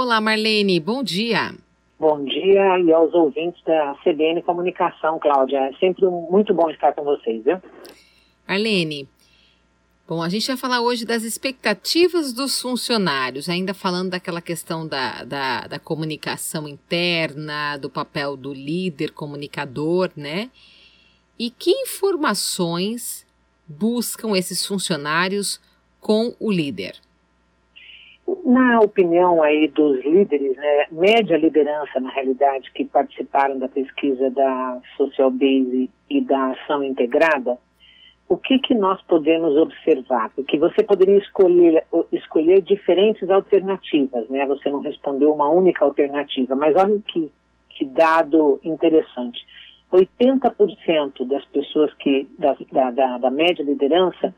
Olá, Marlene, bom dia. Bom dia e aos ouvintes da CBN Comunicação, Cláudia. É sempre muito bom estar com vocês, viu? Marlene, bom, a gente vai falar hoje das expectativas dos funcionários, ainda falando daquela questão da, da, da comunicação interna, do papel do líder comunicador, né? E que informações buscam esses funcionários com o líder? Na opinião aí dos líderes, né, média liderança, na realidade, que participaram da pesquisa da Social Base e da Ação Integrada, o que, que nós podemos observar? Porque você poderia escolher, escolher diferentes alternativas, né? Você não respondeu uma única alternativa, mas olha que, que dado interessante. 80% das pessoas que, da, da, da média liderança,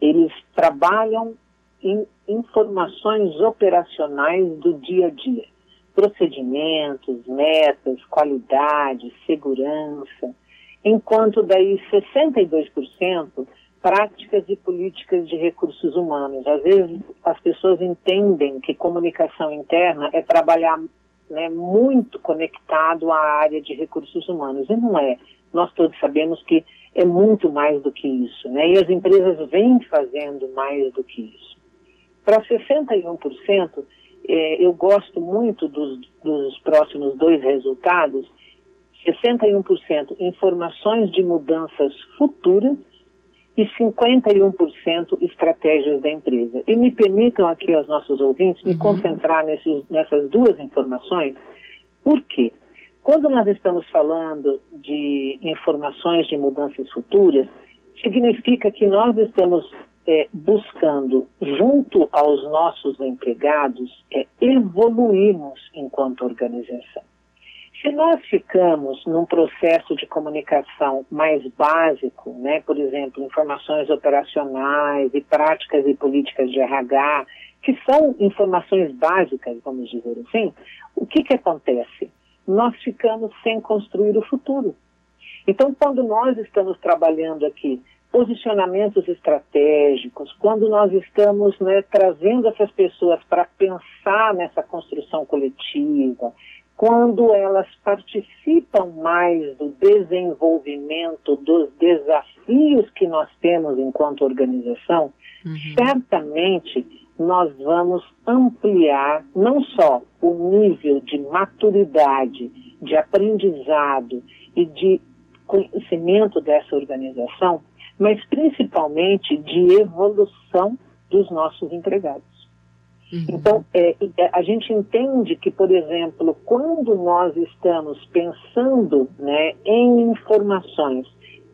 eles trabalham em informações operacionais do dia a dia. Procedimentos, metas, qualidade, segurança. Enquanto daí 62% práticas e políticas de recursos humanos. Às vezes as pessoas entendem que comunicação interna é trabalhar né, muito conectado à área de recursos humanos. E não é. Nós todos sabemos que é muito mais do que isso. Né? E as empresas vêm fazendo mais do que isso. Para 61%, é, eu gosto muito dos, dos próximos dois resultados. 61% informações de mudanças futuras e 51% estratégias da empresa. E me permitam aqui aos nossos ouvintes me uhum. concentrar nesses, nessas duas informações. Por quê? Quando nós estamos falando de informações de mudanças futuras, significa que nós estamos é, buscando, junto aos nossos empregados, é, evoluirmos enquanto organização. Se nós ficamos num processo de comunicação mais básico, né, por exemplo, informações operacionais e práticas e políticas de RH, que são informações básicas, vamos dizer assim, o que, que acontece? Nós ficamos sem construir o futuro. Então, quando nós estamos trabalhando aqui posicionamentos estratégicos, quando nós estamos né, trazendo essas pessoas para pensar nessa construção coletiva, quando elas participam mais do desenvolvimento dos desafios que nós temos enquanto organização, uhum. certamente nós vamos ampliar não só o nível de maturidade, de aprendizado e de conhecimento dessa organização, mas principalmente de evolução dos nossos empregados. Uhum. Então, é, é, a gente entende que, por exemplo, quando nós estamos pensando né, em informações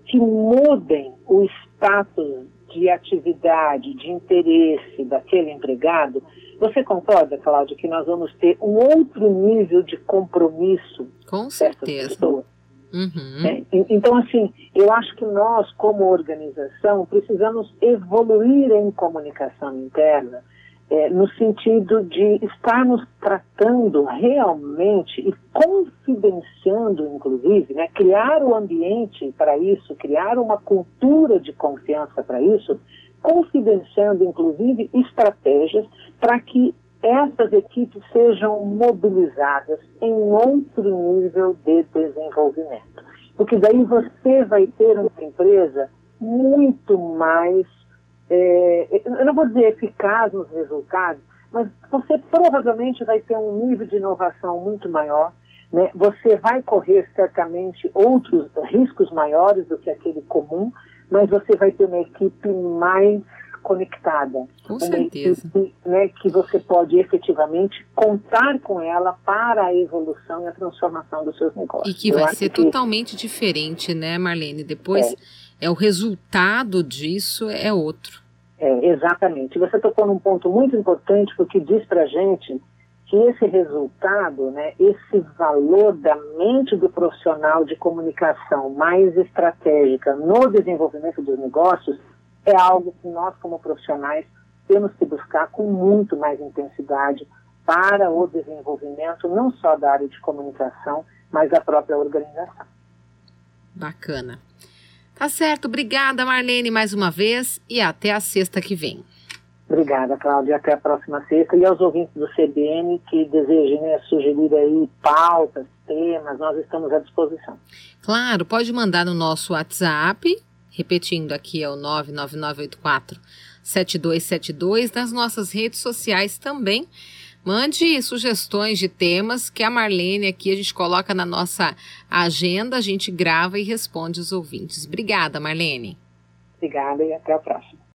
que mudem o status de atividade, de interesse daquele empregado, você concorda, Cláudia, que nós vamos ter um outro nível de compromisso Com certeza. pessoas? Uhum. É, então, assim, eu acho que nós, como organização, precisamos evoluir em comunicação interna, é, no sentido de estarmos tratando realmente e confidenciando, inclusive, né, criar o ambiente para isso, criar uma cultura de confiança para isso, confidenciando, inclusive, estratégias para que essas equipes sejam mobilizadas em outro nível de desenvolvimento. Porque daí você vai ter uma empresa muito mais, é, eu não vou dizer eficaz nos resultados, mas você provavelmente vai ter um nível de inovação muito maior, né? você vai correr certamente outros riscos maiores do que aquele comum, mas você vai ter uma equipe mais conectada. Com certeza. Que, né, que você pode efetivamente contar com ela para a evolução e a transformação dos seus negócios. E que vai ser que... totalmente diferente, né, Marlene? Depois é. é o resultado disso é outro. É, exatamente. Você tocou num ponto muito importante porque diz para gente que esse resultado, né, esse valor da mente do profissional de comunicação mais estratégica no desenvolvimento dos negócios é algo que nós, como profissionais, temos que buscar com muito mais intensidade para o desenvolvimento não só da área de comunicação, mas da própria organização. Bacana. Tá certo, obrigada Marlene mais uma vez e até a sexta que vem. Obrigada, Cláudia. Até a próxima sexta. E aos ouvintes do CBN que desejem né, sugerir aí pautas, temas, nós estamos à disposição. Claro, pode mandar no nosso WhatsApp, repetindo aqui é o 99984 7272, nas nossas redes sociais também. Mande sugestões de temas que a Marlene aqui a gente coloca na nossa agenda, a gente grava e responde os ouvintes. Obrigada, Marlene. Obrigada e até a próxima.